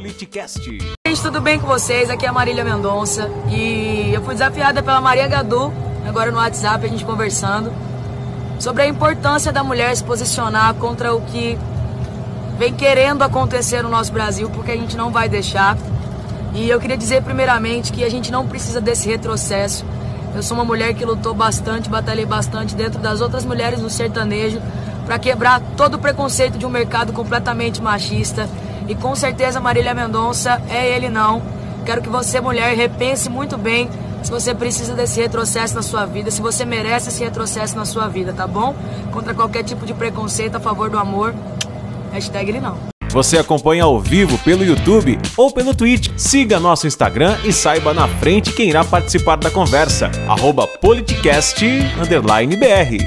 Politicast. Gente, tudo bem com vocês? Aqui é a Marília Mendonça e eu fui desafiada pela Maria Gadu, agora no WhatsApp, a gente conversando, sobre a importância da mulher se posicionar contra o que vem querendo acontecer no nosso Brasil, porque a gente não vai deixar. E eu queria dizer primeiramente que a gente não precisa desse retrocesso. Eu sou uma mulher que lutou bastante, batalhei bastante dentro das outras mulheres do sertanejo para quebrar todo o preconceito de um mercado completamente machista. E com certeza Marília Mendonça é ele não. Quero que você, mulher, repense muito bem se você precisa desse retrocesso na sua vida, se você merece esse retrocesso na sua vida, tá bom? Contra qualquer tipo de preconceito a favor do amor. Hashtag ele não. Você acompanha ao vivo pelo YouTube ou pelo Twitch. Siga nosso Instagram e saiba na frente quem irá participar da conversa. Arroba politicast_br